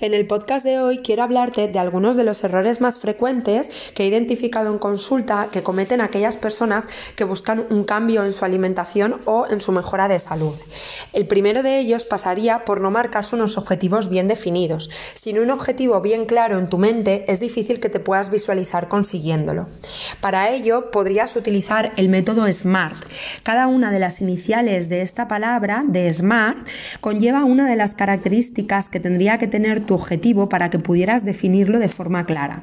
En el podcast de hoy quiero hablarte de algunos de los errores más frecuentes que he identificado en consulta que cometen aquellas personas que buscan un cambio en su alimentación o en su mejora de salud. El primero de ellos pasaría por no marcarse unos objetivos bien definidos. Sin un objetivo bien claro en tu mente es difícil que te puedas visualizar consiguiéndolo. Para ello podrías utilizar el método SMART. Cada una de las iniciales de esta palabra, de SMART, conlleva una de las características que tendría que tener tu objetivo para que pudieras definirlo de forma clara.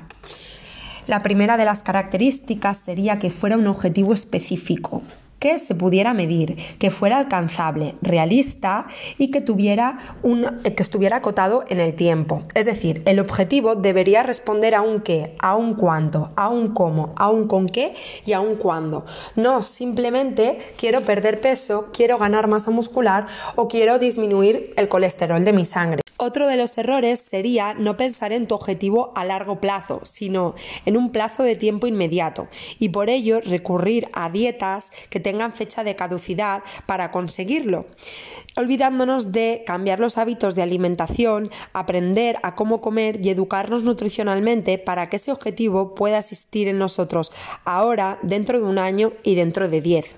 La primera de las características sería que fuera un objetivo específico que se pudiera medir, que fuera alcanzable, realista y que tuviera un que estuviera acotado en el tiempo. Es decir, el objetivo debería responder a un qué, a un cuánto, a un cómo, a un con qué y a un cuándo. No simplemente quiero perder peso, quiero ganar masa muscular o quiero disminuir el colesterol de mi sangre. Otro de los errores sería no pensar en tu objetivo a largo plazo, sino en un plazo de tiempo inmediato y por ello recurrir a dietas que tengan fecha de caducidad para conseguirlo, olvidándonos de cambiar los hábitos de alimentación, aprender a cómo comer y educarnos nutricionalmente para que ese objetivo pueda existir en nosotros ahora, dentro de un año y dentro de diez.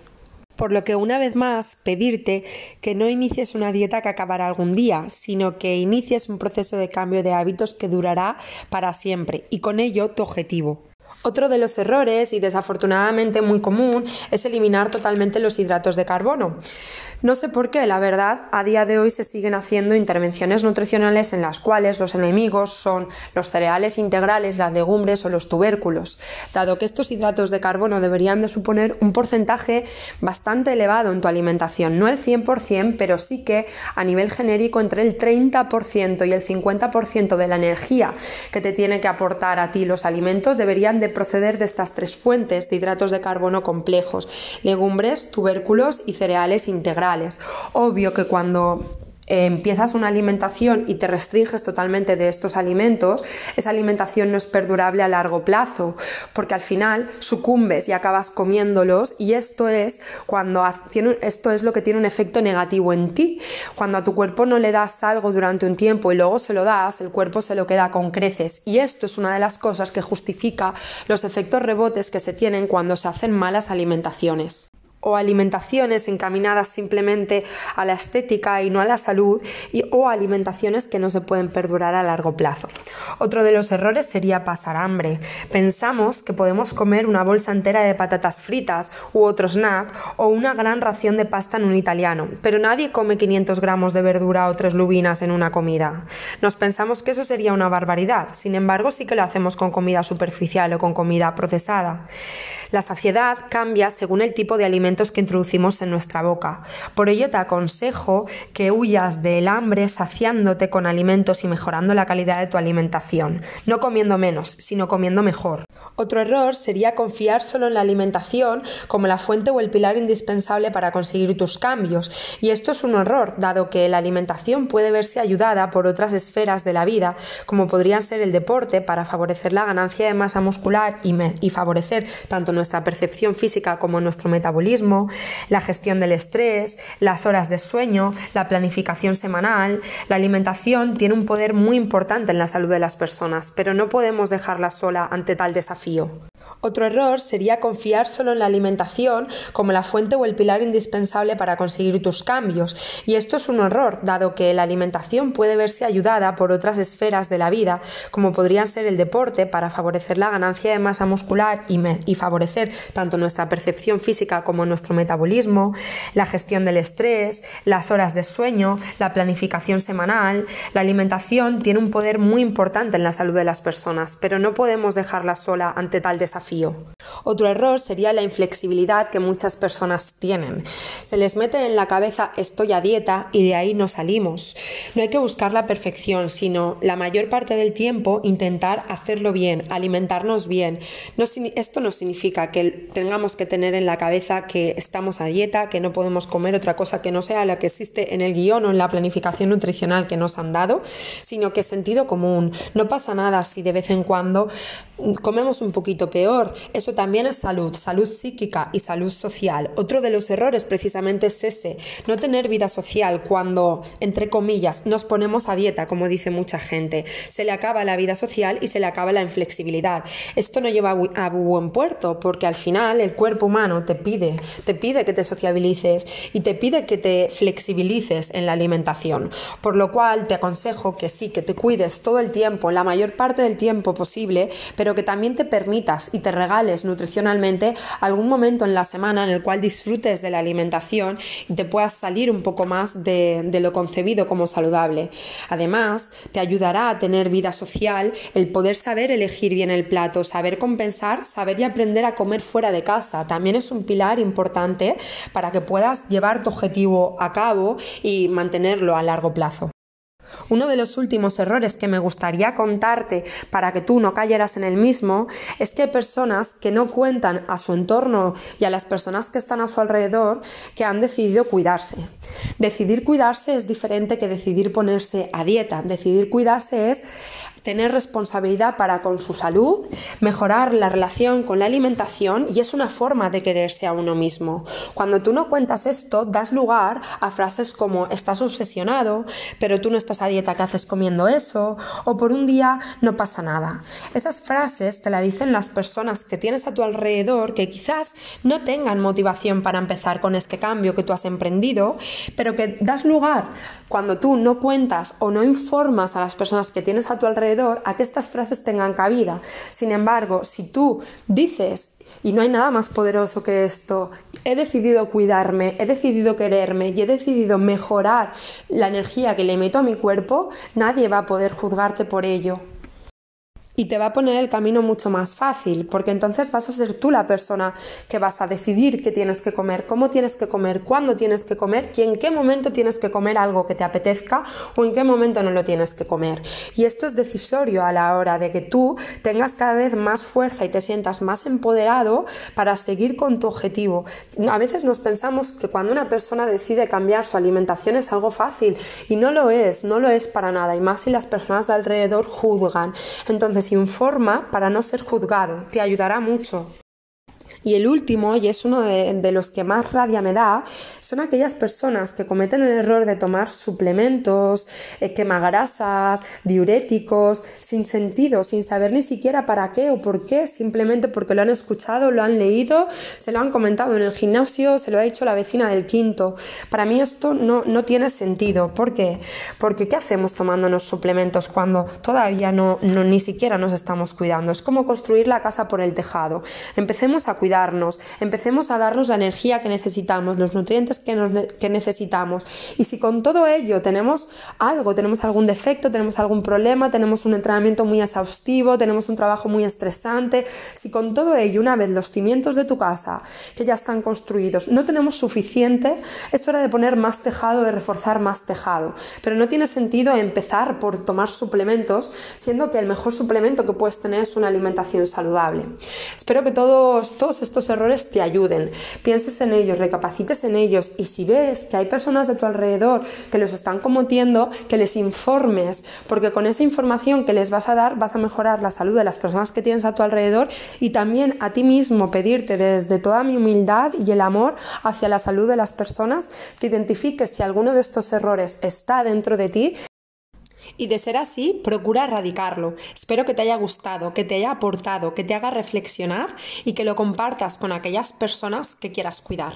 Por lo que una vez más pedirte que no inicies una dieta que acabará algún día, sino que inicies un proceso de cambio de hábitos que durará para siempre y con ello tu objetivo. Otro de los errores, y desafortunadamente muy común, es eliminar totalmente los hidratos de carbono. No sé por qué, la verdad, a día de hoy se siguen haciendo intervenciones nutricionales en las cuales los enemigos son los cereales integrales, las legumbres o los tubérculos, dado que estos hidratos de carbono deberían de suponer un porcentaje bastante elevado en tu alimentación, no el 100%, pero sí que a nivel genérico entre el 30% y el 50% de la energía que te tiene que aportar a ti los alimentos deberían de proceder de estas tres fuentes de hidratos de carbono complejos, legumbres, tubérculos y cereales integrales. Obvio que cuando eh, empiezas una alimentación y te restringes totalmente de estos alimentos, esa alimentación no es perdurable a largo plazo, porque al final sucumbes y acabas comiéndolos y esto es cuando esto es lo que tiene un efecto negativo en ti. Cuando a tu cuerpo no le das algo durante un tiempo y luego se lo das, el cuerpo se lo queda con creces. Y esto es una de las cosas que justifica los efectos rebotes que se tienen cuando se hacen malas alimentaciones o alimentaciones encaminadas simplemente a la estética y no a la salud y, o alimentaciones que no se pueden perdurar a largo plazo. Otro de los errores sería pasar hambre. Pensamos que podemos comer una bolsa entera de patatas fritas u otro snack o una gran ración de pasta en un italiano, pero nadie come 500 gramos de verdura o tres lubinas en una comida. Nos pensamos que eso sería una barbaridad, sin embargo sí que lo hacemos con comida superficial o con comida procesada. La saciedad cambia según el tipo de que introducimos en nuestra boca. Por ello te aconsejo que huyas del hambre saciándote con alimentos y mejorando la calidad de tu alimentación, no comiendo menos, sino comiendo mejor. Otro error sería confiar solo en la alimentación como la fuente o el pilar indispensable para conseguir tus cambios. Y esto es un error, dado que la alimentación puede verse ayudada por otras esferas de la vida, como podrían ser el deporte, para favorecer la ganancia de masa muscular y, favorecer tanto nuestra percepción física como nuestro metabolismo, la gestión del estrés, las horas de sueño, la planificación semanal. La alimentación tiene un poder muy importante en la salud de las personas, pero no podemos dejarla sola ante tal desafío. desafío. Otro error sería confiar solo en la alimentación como la fuente o el pilar indispensable para conseguir tus cambios. Y esto es un error, dado que la alimentación puede verse ayudada por otras esferas de la vida, como podrían ser el deporte, para favorecer la ganancia de masa muscular y, favorecer tanto nuestra percepción física como nuestro metabolismo, la gestión del estrés, las horas de sueño, la planificación semanal. La alimentación tiene un poder muy importante en la salud de las personas, pero no podemos dejarla sola ante tal desafío otro error sería la inflexibilidad que muchas personas tienen. Se les mete en la cabeza estoy a dieta y de ahí no salimos. No hay que buscar la perfección, sino la mayor parte del tiempo intentar hacerlo bien, alimentarnos bien. esto no significa que tengamos que tener en la cabeza que estamos a dieta, que no podemos comer otra cosa que no sea la que existe en el guion o en la planificación nutricional que nos han dado, sino que sentido común. No pasa nada si de vez en cuando comemos un poquito peor. Eso también es salud, salud psíquica y salud social. Otro de los errores precisamente es ese, no tener vida social cuando, entre comillas, nos ponemos a dieta, como dice mucha gente. Se le acaba la vida social y se le acaba la inflexibilidad. Esto no lleva a buen puerto porque al final el cuerpo humano te pide, te pide que te sociabilices y te pide que te flexibilices en la alimentación. Por lo cual te aconsejo que sí, que te cuides todo el tiempo, la mayor parte del tiempo posible, pero que también te permitas y te regales nutricionalmente algún momento en la semana en el cual disfrutes de la alimentación y te puedas salir un poco más de lo concebido como saludable. Además, te ayudará a tener vida social el poder saber elegir bien el plato, saber compensar, saber y aprender a comer fuera de casa. También es un pilar importante para que puedas llevar tu objetivo a cabo y mantenerlo a largo plazo. Uno de los últimos errores que me gustaría contarte para que tú no cayeras en el mismo es que personas que no cuentan a su entorno y a las personas que están a su alrededor que han decidido cuidarse. Decidir cuidarse es diferente que decidir ponerse a dieta. Decidir cuidarse es tener responsabilidad para con su salud, mejorar la relación con la alimentación y es una forma de quererse a uno mismo. Cuando tú no cuentas esto, das lugar a frases como estás obsesionado, pero tú no estás a dieta, ¿qué haces comiendo eso? O por un día no pasa nada. Esas frases te la dicen las personas que tienes a tu alrededor que quizás no tengan motivación para empezar con este cambio que tú has emprendido, pero que das lugar cuando tú no cuentas o no informas a las personas que tienes a tu alrededor a que estas frases tengan cabida. Sin embargo, si tú dices, y no hay nada más poderoso que esto, he decidido cuidarme, he decidido quererme y he decidido mejorar la energía que le meto a mi cuerpo, nadie va a poder juzgarte por ello y te va a poner el camino mucho más fácil, porque entonces vas a ser tú la persona que vas a decidir qué tienes que comer, cómo tienes que comer, cuándo tienes que comer y en qué momento tienes que comer algo que te apetezca o en qué momento no lo tienes que comer. Y esto es decisorio a la hora de que tú tengas cada vez más fuerza y te sientas más empoderado para seguir con tu objetivo. A veces nos pensamos que cuando una persona decide cambiar su alimentación es algo fácil y no lo es, no lo es para nada, y más si las personas de alrededor juzgan. Entonces, informa para no ser juzgado, te ayudará mucho. Y el último, y es uno de, los que más rabia me da, son aquellas personas que cometen el error de tomar suplementos, eh, quemagrasas, diuréticos, sin sentido, sin saber ni siquiera para qué o por qué, simplemente porque lo han escuchado, lo han leído, se lo han comentado en el gimnasio, se lo ha dicho la vecina del quinto. Para mí esto no, no tiene sentido. ¿Por qué? Porque ¿qué hacemos tomándonos suplementos cuando todavía no, no ni siquiera nos estamos cuidando? Es como construir la casa por el tejado. Empecemos a cuidar empecemos a darnos la energía que necesitamos, los nutrientes que, que necesitamos. Y si con todo ello tenemos algo, tenemos algún defecto, tenemos algún problema, tenemos un entrenamiento muy exhaustivo, tenemos un trabajo muy estresante, si con todo ello, una vez los cimientos de tu casa, que ya están construidos, no tenemos suficiente, es hora de poner más tejado, de reforzar más tejado. Pero no tiene sentido empezar por tomar suplementos, siendo que el mejor suplemento que puedes tener es una alimentación saludable. Espero que todos, estos errores te ayuden, pienses en ellos, recapacites en ellos. Y si ves que hay personas de tu alrededor que los están cometiendo, que les informes, porque con esa información que les vas a dar vas a mejorar la salud de las personas que tienes a tu alrededor y también a ti mismo pedirte desde toda mi humildad y el amor hacia la salud de las personas que identifiques si alguno de estos errores está dentro de ti y de ser así, procura erradicarlo. Espero que te haya gustado, que te haya aportado, que te haga reflexionar y que lo compartas con aquellas personas que quieras cuidar.